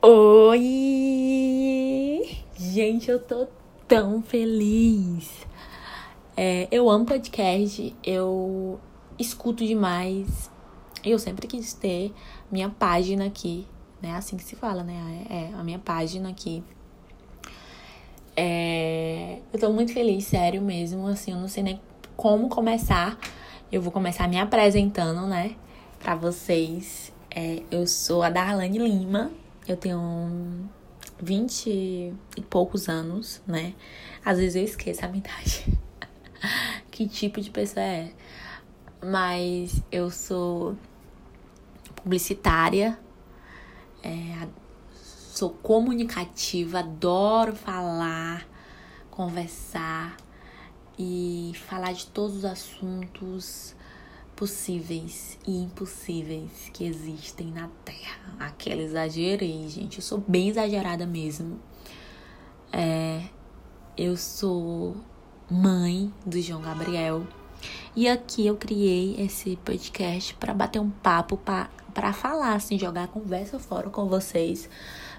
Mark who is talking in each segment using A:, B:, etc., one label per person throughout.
A: Oi! Gente, eu tô tão feliz. É, eu amo podcast, eu escuto demais. Eu sempre quis ter minha página aqui, né? Assim que se fala, né? É, a minha página aqui. É, eu tô muito feliz, sério mesmo. Assim, eu não sei nem como começar. Eu vou começar me apresentando, né? Pra vocês. É, eu sou a Darlane Lima. Eu tenho 20 e poucos anos, né? Às vezes eu esqueço a minha idade. que tipo de pessoa é. Mas eu sou publicitária, é, sou comunicativa, adoro falar, conversar e falar de todos os assuntos possíveis e impossíveis que existem na Terra. Aquela exagerei, gente. Eu sou bem exagerada mesmo. É, eu sou mãe do João Gabriel. E aqui eu criei esse podcast para bater um papo, para falar, assim, jogar a conversa fora com vocês,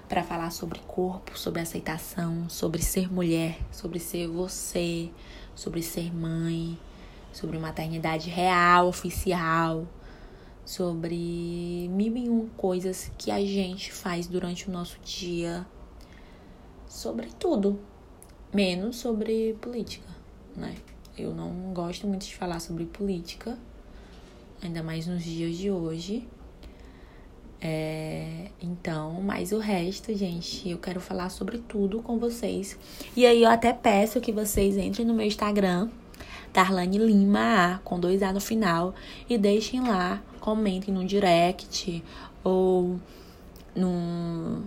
A: para falar sobre corpo, sobre aceitação, sobre ser mulher, sobre ser você, sobre ser mãe, sobre maternidade real, oficial, sobre mil e um coisas que a gente faz durante o nosso dia, sobre tudo, menos sobre política, né? Eu não gosto muito de falar sobre política, ainda mais nos dias de hoje. É, então, mas o resto, gente, eu quero falar sobre tudo com vocês. E aí eu até peço que vocês entrem no meu Instagram, Darlane Lima A, com dois A no final, e deixem lá, comentem no direct ou no,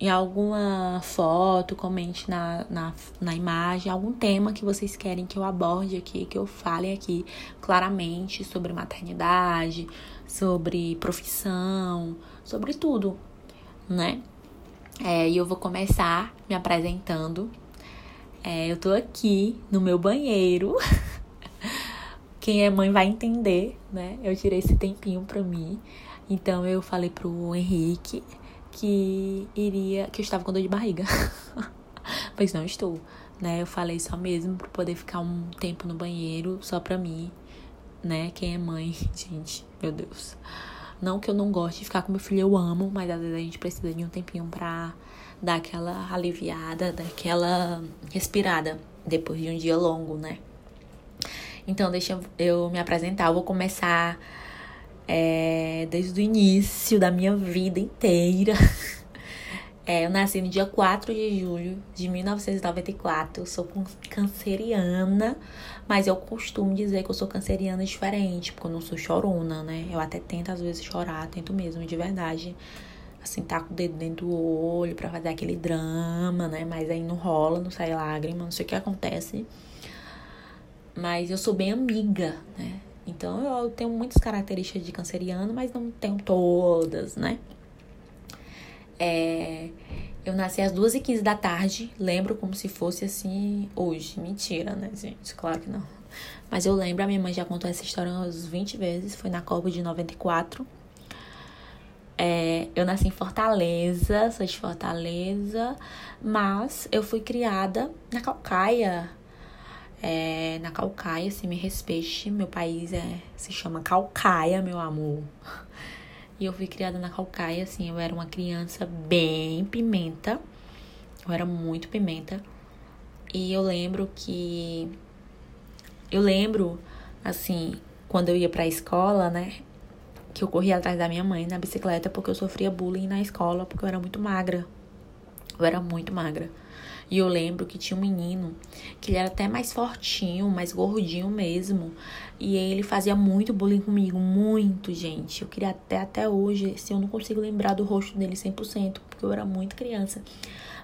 A: em alguma foto, comente na, na, na imagem, algum tema que vocês querem que eu aborde aqui, que eu fale aqui claramente sobre maternidade, sobre profissão, sobre tudo, né? É, e eu vou começar me apresentando. É, eu tô aqui no meu banheiro. Quem é mãe vai entender, né? Eu tirei esse tempinho pra mim. Então eu falei pro Henrique que iria. que eu estava com dor de barriga. pois não estou, né? Eu falei só mesmo pra poder ficar um tempo no banheiro só pra mim, né? Quem é mãe, gente, meu Deus. Não que eu não goste de ficar com meu filho, eu amo, mas às vezes a gente precisa de um tempinho pra dar aquela aliviada, daquela respirada depois de um dia longo, né? Então, deixa eu me apresentar. Eu vou começar é, desde o início da minha vida inteira. É, eu nasci no dia 4 de julho de 1994. Eu sou canceriana, mas eu costumo dizer que eu sou canceriana diferente, porque eu não sou chorona, né? Eu até tento às vezes chorar, tento mesmo, de verdade. Assim, tá com o dedo dentro do olho pra fazer aquele drama, né? Mas aí não rola, não sai lágrima, não sei o que acontece. Mas eu sou bem amiga, né? Então eu tenho muitas características de canceriano, mas não tenho todas, né? É, eu nasci às 2h15 da tarde, lembro como se fosse assim hoje. Mentira, né, gente? Claro que não. Mas eu lembro, a minha mãe já contou essa história umas 20 vezes, foi na Copa de 94. É, eu nasci em Fortaleza, sou de Fortaleza, mas eu fui criada na Calcaia, é, na Calcaia, se me respeite, meu país é, se chama Calcaia, meu amor. E eu fui criada na Calcaia, assim, eu era uma criança bem pimenta. Eu era muito pimenta. E eu lembro que. Eu lembro, assim, quando eu ia pra escola, né? Que eu corria atrás da minha mãe na bicicleta porque eu sofria bullying na escola, porque eu era muito magra. Eu era muito magra. E eu lembro que tinha um menino que ele era até mais fortinho, mais gordinho mesmo. E ele fazia muito bullying comigo, muito, gente. Eu queria até até hoje, se eu não consigo lembrar do rosto dele 100%, porque eu era muito criança.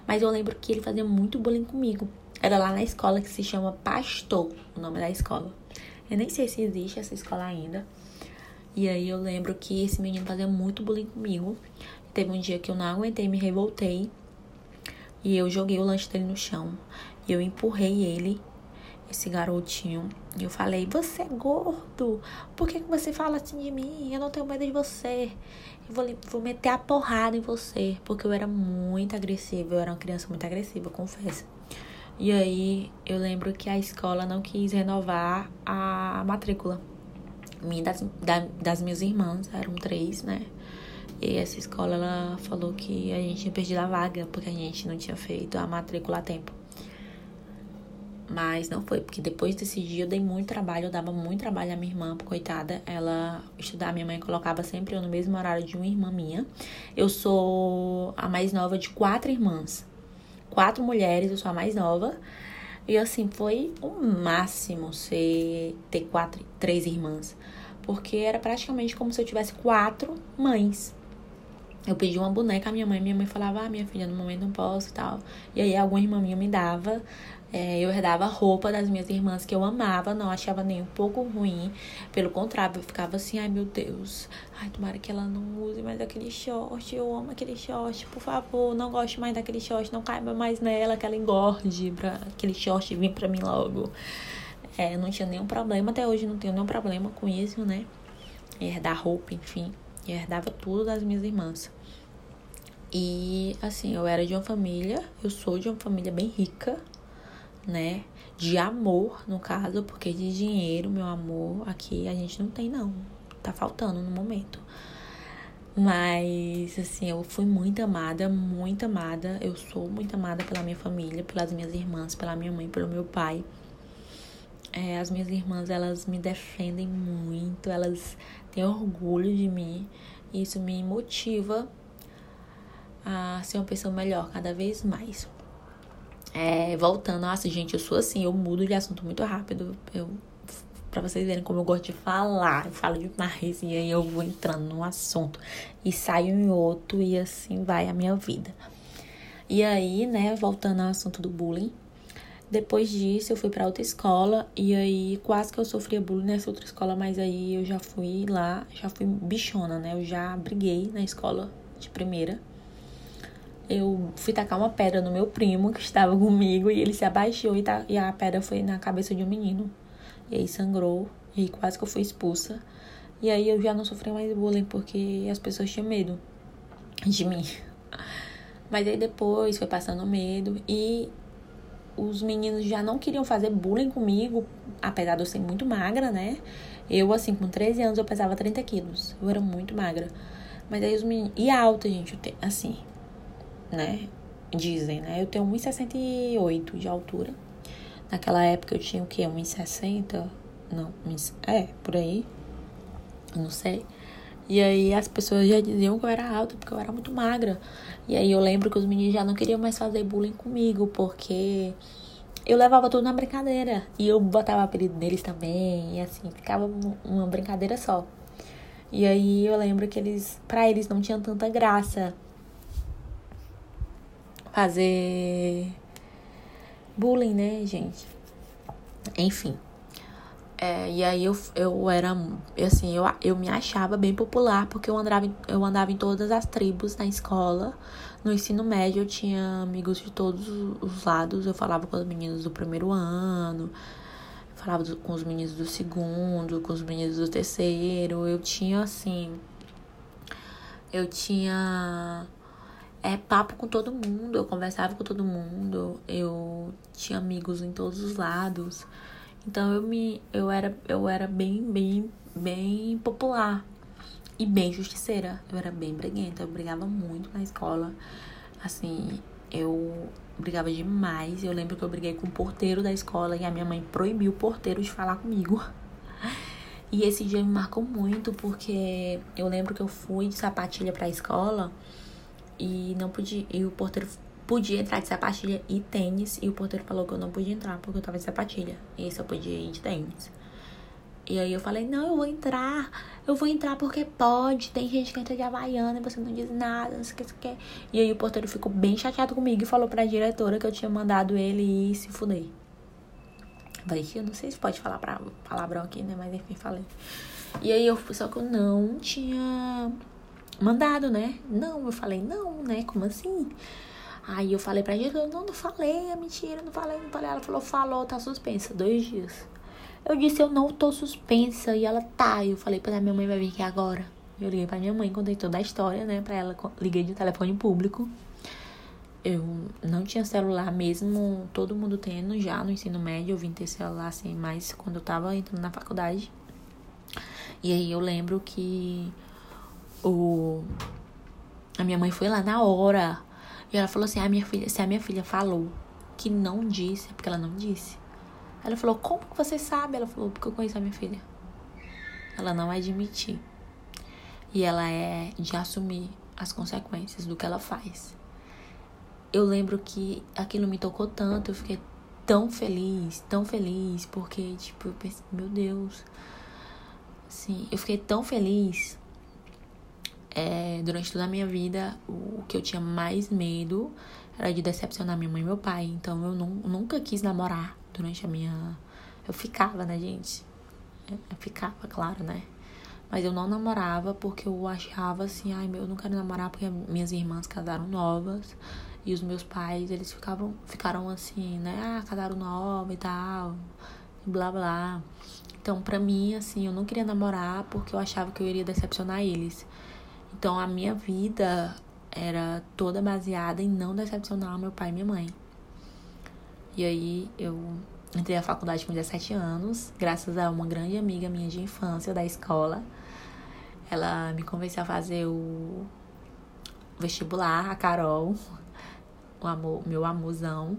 A: Mas eu lembro que ele fazia muito bullying comigo. Era lá na escola que se chama Pastor, o nome da escola. Eu nem sei se existe essa escola ainda. E aí eu lembro que esse menino fazia muito bullying comigo. Teve um dia que eu não aguentei, me revoltei e eu joguei o lanche dele no chão. E eu empurrei ele. esse garotinho. E eu falei, você é gordo? Por que, que você fala assim de mim? Eu não tenho medo de você. Eu vou, vou meter a porrada em você. Porque eu era muito agressiva. Eu era uma criança muito agressiva, confesso. E aí eu lembro que a escola não quis renovar a matrícula. Minha das, da, das minhas irmãs, eram três, né? E essa escola ela falou que a gente tinha perdido a vaga porque a gente não tinha feito a matrícula a tempo. Mas não foi, porque depois desse dia eu dei muito trabalho, eu dava muito trabalho à minha irmã, coitada. Ela estudar, minha mãe colocava sempre eu no mesmo horário de uma irmã minha. Eu sou a mais nova de quatro irmãs. Quatro mulheres, eu sou a mais nova. E assim, foi o máximo ser ter quatro, três irmãs. Porque era praticamente como se eu tivesse quatro mães. Eu pedi uma boneca à minha mãe, minha mãe falava, ah, minha filha, no momento não posso e tal. E aí alguma irmã minha me dava é, eu herdava roupa das minhas irmãs que eu amava, não achava nem um pouco ruim. Pelo contrário, eu ficava assim, ai meu Deus, ai tomara que ela não use mais aquele short. Eu amo aquele short, por favor, não gosto mais daquele short, não caiba mais nela, que ela engorde pra aquele short vir pra mim logo. É, não tinha nenhum problema, até hoje não tenho nenhum problema com isso, né? Herdar roupa, enfim. Eu herdava tudo das minhas irmãs. E assim, eu era de uma família, eu sou de uma família bem rica, né? De amor, no caso, porque de dinheiro, meu amor, aqui a gente não tem, não. Tá faltando no momento. Mas, assim, eu fui muito amada, muito amada. Eu sou muito amada pela minha família, pelas minhas irmãs, pela minha mãe, pelo meu pai. É, as minhas irmãs, elas me defendem muito, elas têm orgulho de mim. E isso me motiva a ser uma pessoa melhor cada vez mais. É, voltando, nossa, gente, eu sou assim, eu mudo de assunto muito rápido. Eu, pra vocês verem como eu gosto de falar, eu falo demais e aí eu vou entrando num assunto e saio em outro e assim vai a minha vida. E aí, né, voltando ao assunto do bullying, depois disso eu fui para outra escola e aí quase que eu sofria bullying nessa outra escola, mas aí eu já fui lá, já fui bichona, né? Eu já briguei na escola de primeira eu fui tacar uma pedra no meu primo que estava comigo e ele se abaixou e, e a pedra foi na cabeça de um menino. E aí sangrou e quase que eu fui expulsa. E aí eu já não sofri mais bullying porque as pessoas tinham medo de mim. Mas aí depois foi passando medo e os meninos já não queriam fazer bullying comigo, apesar de eu ser muito magra, né? Eu, assim, com 13 anos, eu pesava 30 quilos. Eu era muito magra. Mas aí os meninos. E alta, gente, assim né? Dizem, né? Eu tenho 1,68 de altura. Naquela época eu tinha o quê? 1,60? Não, é, por aí. Não sei. E aí as pessoas já diziam que eu era alta porque eu era muito magra. E aí eu lembro que os meninos já não queriam mais fazer bullying comigo porque eu levava tudo na brincadeira. E eu botava apelido neles também. E assim, ficava uma brincadeira só. E aí eu lembro que eles, pra eles não tinha tanta graça fazer bullying, né, gente? Enfim. É, e aí eu, eu era, assim, eu, eu me achava bem popular porque eu andava, eu andava em todas as tribos na escola. No ensino médio eu tinha amigos de todos os lados. Eu falava com os meninos do primeiro ano, falava com os meninos do segundo, com os meninos do terceiro. Eu tinha, assim, eu tinha é papo com todo mundo, eu conversava com todo mundo, eu tinha amigos em todos os lados. Então eu me eu era eu era bem bem bem popular e bem justiceira. Eu era bem breguenta, eu brigava muito na escola. Assim, eu brigava demais. Eu lembro que eu briguei com o porteiro da escola e a minha mãe proibiu o porteiro de falar comigo. E esse dia me marcou muito porque eu lembro que eu fui de sapatilha para a escola e não podia. E o porteiro podia entrar de sapatilha e tênis. E o porteiro falou que eu não podia entrar porque eu tava de sapatilha. E só podia ir de tênis. E aí eu falei, não, eu vou entrar. Eu vou entrar porque pode. Tem gente que entra de Havaiana e você não diz nada, não sei o que você quer. E aí o porteiro ficou bem chateado comigo e falou pra diretora que eu tinha mandado ele ir se fuder. Falei, eu não sei se pode falar pra, palavrão aqui, né? Mas enfim, falei. E aí eu só que eu não tinha mandado, né? Não, eu falei, não, né? Como assim? Aí eu falei pra eu não, não falei, é mentira, não falei, não falei. Ela falou, falou, tá suspensa, dois dias. Eu disse, eu não tô suspensa. E ela, tá. E eu falei pra minha mãe vai vir aqui agora. Eu liguei pra minha mãe, contei toda a história, né, pra ela. Liguei de telefone público. Eu não tinha celular mesmo, todo mundo tendo já no ensino médio. Eu vim ter celular, assim, mais quando eu tava entrando na faculdade. E aí eu lembro que o... a minha mãe foi lá na hora. E ela falou assim, a minha filha, se a minha filha falou que não disse, é porque ela não disse. Ela falou, como que você sabe? Ela falou, porque eu conheço a minha filha. Ela não admitir. E ela é de assumir as consequências do que ela faz. Eu lembro que aquilo me tocou tanto, eu fiquei tão feliz, tão feliz, porque, tipo, eu pensei, meu Deus. Assim, eu fiquei tão feliz. É, durante toda a minha vida, o que eu tinha mais medo era de decepcionar minha mãe e meu pai. Então, eu não, nunca quis namorar durante a minha. Eu ficava, né, gente? Eu ficava, claro, né? Mas eu não namorava porque eu achava assim, ai meu, eu não quero namorar porque minhas irmãs casaram novas e os meus pais, eles ficavam, ficaram assim, né? Ah, casaram nova e tal, blá blá. Então, pra mim, assim, eu não queria namorar porque eu achava que eu iria decepcionar eles. Então, a minha vida era toda baseada em não decepcionar meu pai e minha mãe. E aí eu entrei na faculdade com 17 anos, graças a uma grande amiga minha de infância da escola. Ela me convenceu a fazer o vestibular, a Carol, o amor, meu amorzão.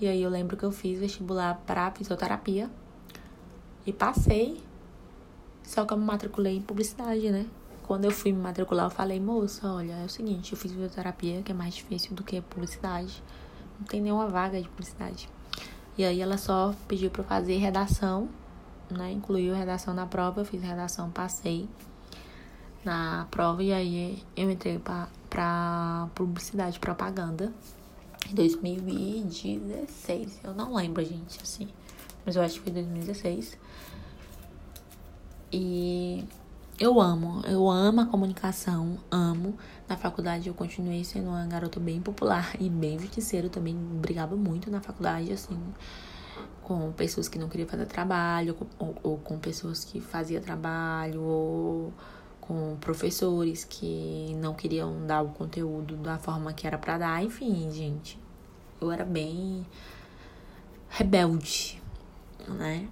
A: E aí eu lembro que eu fiz vestibular para fisioterapia e passei. Só que eu me matriculei em publicidade, né? Quando eu fui me matricular, eu falei, moça, olha, é o seguinte, eu fiz fisioterapia, que é mais difícil do que publicidade não tem nenhuma vaga de publicidade. E aí ela só pediu para fazer redação, né? Incluiu redação na prova, eu fiz redação, passei na prova e aí eu entrei para publicidade propaganda em 2016. Eu não lembro, gente, assim, mas eu acho que foi 2016. E eu amo, eu amo a comunicação, amo. Na faculdade eu continuei sendo uma garota bem popular e bem justiceira também. Brigava muito na faculdade, assim, com pessoas que não queriam fazer trabalho, ou, ou com pessoas que faziam trabalho, ou com professores que não queriam dar o conteúdo da forma que era para dar. Enfim, gente, eu era bem rebelde, né?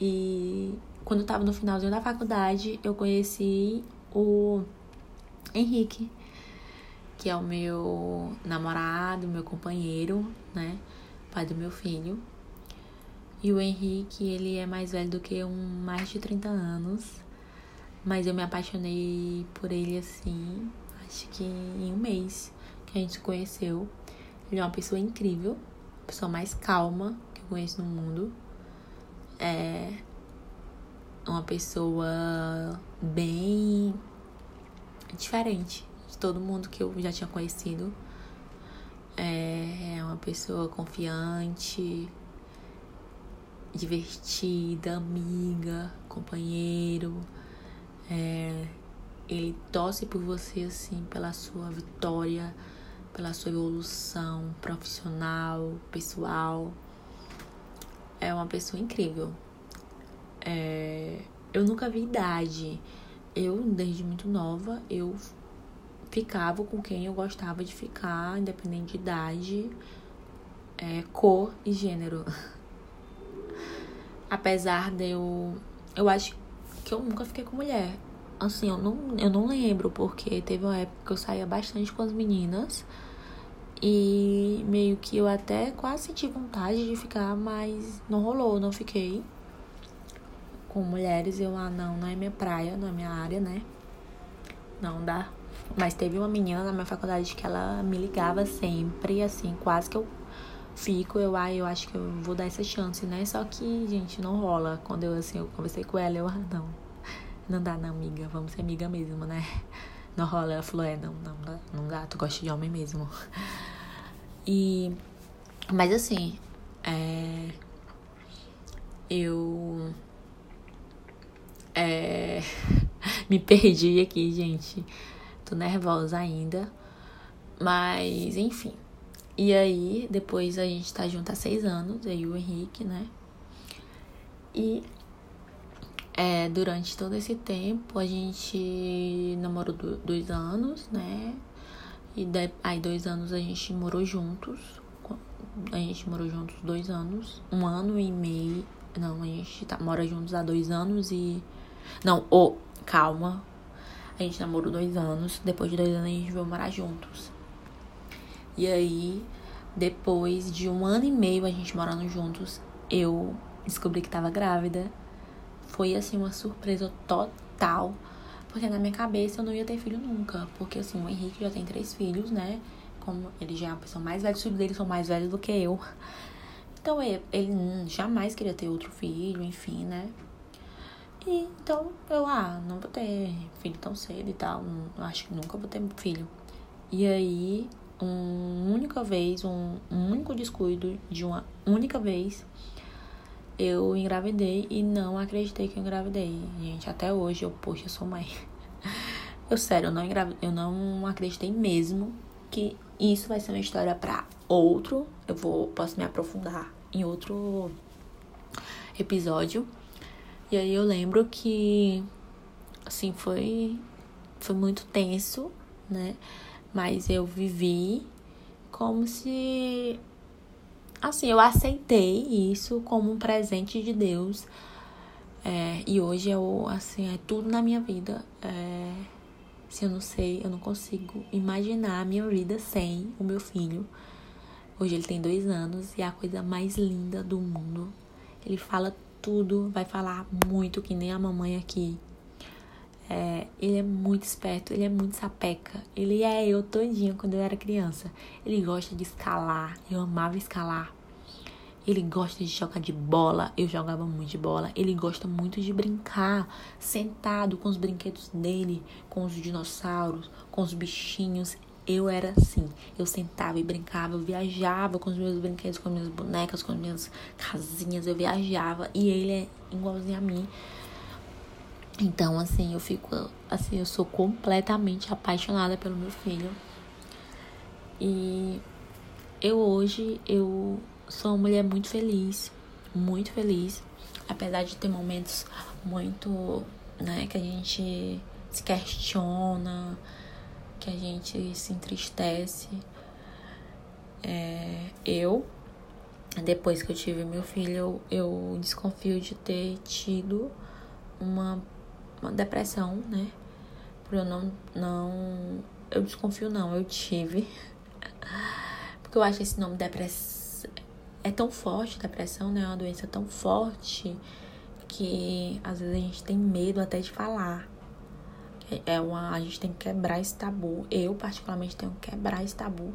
A: E quando eu tava no finalzinho da faculdade, eu conheci o Henrique, que é o meu namorado, meu companheiro, né? Pai do meu filho. E o Henrique, ele é mais velho do que um mais de 30 anos. Mas eu me apaixonei por ele assim, acho que em um mês que a gente se conheceu. Ele é uma pessoa incrível, a pessoa mais calma que eu conheço no mundo. É, uma pessoa bem diferente de todo mundo que eu já tinha conhecido. É uma pessoa confiante, divertida, amiga, companheiro. É, ele torce por você assim pela sua vitória, pela sua evolução profissional, pessoal. É uma pessoa incrível. É, eu nunca vi idade. Eu, desde muito nova, eu ficava com quem eu gostava de ficar, independente de idade, é, cor e gênero. Apesar de eu. Eu acho que eu nunca fiquei com mulher. Assim, eu não, eu não lembro, porque teve uma época que eu saía bastante com as meninas. E meio que eu até quase senti vontade de ficar, mas não rolou, não fiquei com mulheres, eu, ah, não, não é minha praia, não é minha área, né? Não dá. Mas teve uma menina na minha faculdade que ela me ligava sempre, assim, quase que eu fico, eu, ah, eu acho que eu vou dar essa chance, né? Só que, gente, não rola. Quando eu, assim, eu conversei com ela, eu, ah, não, não dá, não, amiga, vamos ser amiga mesmo, né? Não rola. Ela falou, é, não, não dá, não dá, tu gosta de homem mesmo. E, mas assim, é, eu é... Me perdi aqui, gente. Tô nervosa ainda. Mas, enfim. E aí, depois a gente tá junto há seis anos, eu e o Henrique, né? E é, durante todo esse tempo a gente namorou dois anos, né? E aí dois anos a gente morou juntos. A gente morou juntos dois anos. Um ano e meio. Não, a gente tá, mora juntos há dois anos e. Não, oh, calma. A gente namorou dois anos. Depois de dois anos a gente veio morar juntos. E aí, depois de um ano e meio a gente morando juntos, eu descobri que tava grávida. Foi assim uma surpresa total. Porque na minha cabeça eu não ia ter filho nunca. Porque assim, o Henrique já tem três filhos, né? Como ele já é uma pessoa mais velha, os filhos dele são mais velhos do que eu. Então ele, ele jamais queria ter outro filho, enfim, né? Então eu, ah, não vou ter filho tão cedo e tal. Não, acho que nunca vou ter filho. E aí uma única vez, um, um único descuido de uma única vez, eu engravidei e não acreditei que eu engravidei. Gente, até hoje eu, poxa, eu sou mãe. Eu, sério, eu não, eu não acreditei mesmo que isso vai ser uma história para outro. Eu vou, posso me aprofundar em outro episódio. E aí eu lembro que, assim, foi, foi muito tenso, né? Mas eu vivi como se. Assim, eu aceitei isso como um presente de Deus. É, e hoje eu, assim, é tudo na minha vida. É, se eu não sei, eu não consigo imaginar a minha vida sem o meu filho. Hoje ele tem dois anos e é a coisa mais linda do mundo. Ele fala tudo, vai falar muito, que nem a mamãe aqui. É, ele é muito esperto, ele é muito sapeca. Ele é eu todinho quando eu era criança. Ele gosta de escalar, eu amava escalar. Ele gosta de jogar de bola, eu jogava muito de bola. Ele gosta muito de brincar, sentado com os brinquedos dele, com os dinossauros, com os bichinhos. Eu era assim, eu sentava e brincava, eu viajava com os meus brinquedos, com as minhas bonecas, com as minhas casinhas, eu viajava e ele é igualzinho a mim. Então, assim, eu fico. Assim, eu sou completamente apaixonada pelo meu filho. E eu hoje, eu sou uma mulher muito feliz. Muito feliz. Apesar de ter momentos muito, né, que a gente se questiona, que a gente se entristece. É, eu, depois que eu tive meu filho, eu, eu desconfio de ter tido uma uma depressão, né? Por eu não, não. Eu desconfio, não, eu tive. Porque eu acho esse nome depressão. É tão forte, depressão, né? É uma doença tão forte que às vezes a gente tem medo até de falar. É uma, a gente tem que quebrar esse tabu. Eu, particularmente, tenho que quebrar esse tabu.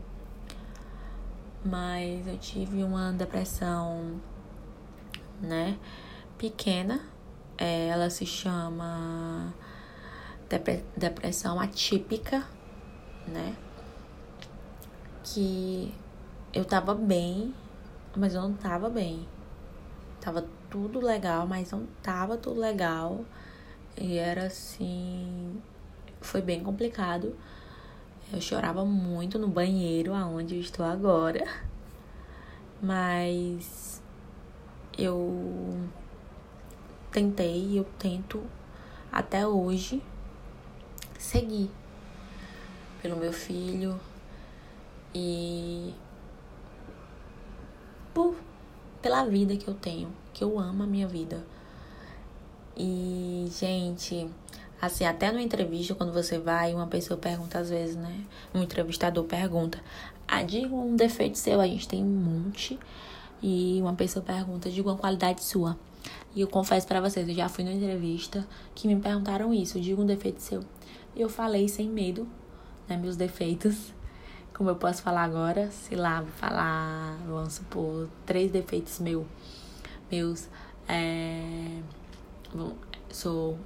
A: Mas eu tive uma depressão, né? Pequena, é, ela se chama depressão atípica, né? Que eu tava bem, mas eu não tava bem. Tava tudo legal, mas não tava tudo legal. E era assim. Foi bem complicado. Eu chorava muito no banheiro, aonde eu estou agora. Mas eu tentei eu tento até hoje seguir pelo meu filho e por pela vida que eu tenho, que eu amo a minha vida. E, gente, assim, até numa entrevista, quando você vai, uma pessoa pergunta às vezes, né? Um entrevistador pergunta: Ah, diga um defeito seu, a gente tem um monte. E uma pessoa pergunta: Diga uma qualidade sua. E eu confesso para vocês, eu já fui numa entrevista que me perguntaram isso, diga um defeito seu. E eu falei sem medo, né, meus defeitos. Como eu posso falar agora, sei lá, vou falar, vamos supor, três defeitos meu, meus. É, sou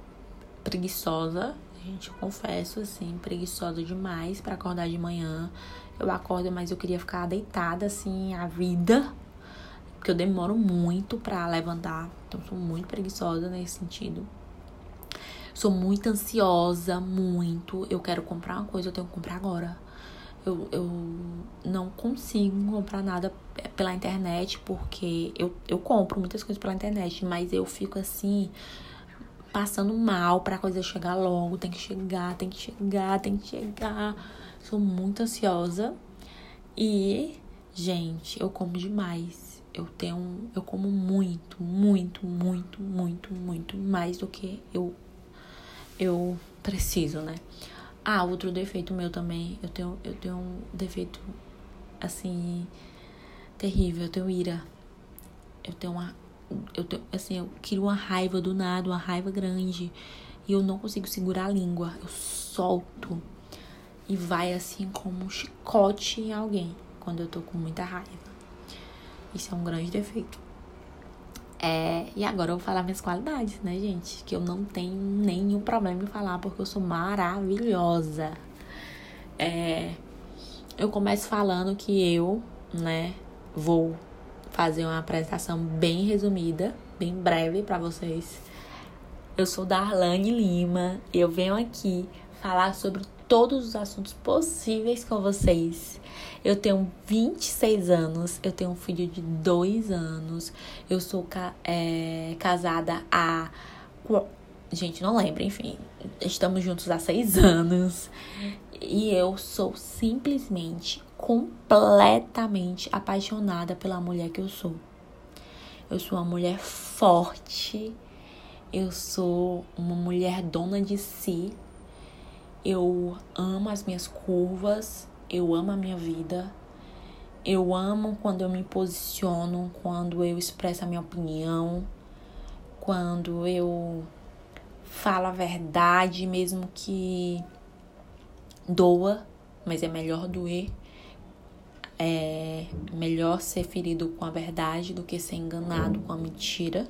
A: preguiçosa, gente, eu confesso assim, preguiçosa demais para acordar de manhã. Eu acordo, mas eu queria ficar deitada assim a vida, porque eu demoro muito para levantar. Então, sou muito preguiçosa nesse sentido. Sou muito ansiosa, muito. Eu quero comprar uma coisa, eu tenho que comprar agora. Eu, eu não consigo comprar nada pela internet porque eu, eu compro muitas coisas pela internet, mas eu fico assim passando mal pra coisa chegar logo, tem que chegar, tem que chegar, tem que chegar. Sou muito ansiosa e, gente, eu como demais. Eu tenho, eu como muito, muito, muito, muito, muito mais do que eu eu preciso, né? Ah, outro defeito meu também, eu tenho eu tenho um defeito assim terrível, eu tenho ira. Eu tenho uma eu tenho, assim, eu crio uma raiva do nada, uma raiva grande. E eu não consigo segurar a língua. Eu solto. E vai assim como um chicote em alguém. Quando eu tô com muita raiva. Isso é um grande defeito. É, e agora eu vou falar minhas qualidades, né, gente? Que eu não tenho nenhum problema em falar, porque eu sou maravilhosa. É, eu começo falando que eu, né, vou fazer uma apresentação bem resumida, bem breve para vocês. Eu sou Darlane Lima eu venho aqui falar sobre todos os assuntos possíveis com vocês. Eu tenho 26 anos, eu tenho um filho de 2 anos, eu sou é, casada há. Gente, não lembro, enfim. Estamos juntos há 6 anos. E eu sou simplesmente completamente apaixonada pela mulher que eu sou. Eu sou uma mulher forte, eu sou uma mulher dona de si. Eu amo as minhas curvas, eu amo a minha vida. Eu amo quando eu me posiciono, quando eu expresso a minha opinião, quando eu falo a verdade, mesmo que doa, mas é melhor doer é melhor ser ferido com a verdade do que ser enganado com a mentira.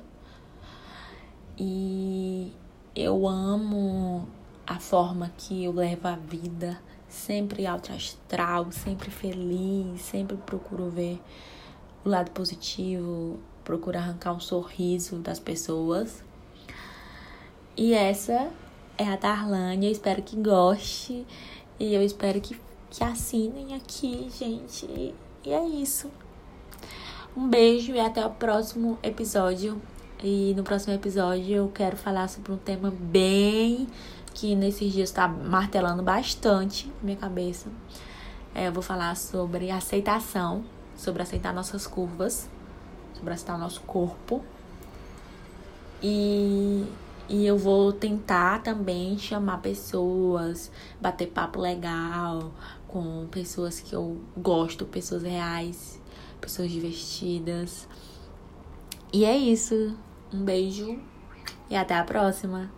A: E eu amo a forma que eu levo a vida, sempre alto astral, sempre feliz, sempre procuro ver o lado positivo, procuro arrancar um sorriso das pessoas. E essa é a Darlane, eu espero que goste e eu espero que que assinem aqui, gente. E é isso. Um beijo e até o próximo episódio. E no próximo episódio eu quero falar sobre um tema bem que nesses dias está martelando bastante minha cabeça. É, eu vou falar sobre aceitação, sobre aceitar nossas curvas, sobre aceitar nosso corpo. E e eu vou tentar também chamar pessoas, bater papo legal com pessoas que eu gosto, pessoas reais, pessoas divertidas. E é isso. Um beijo e até a próxima.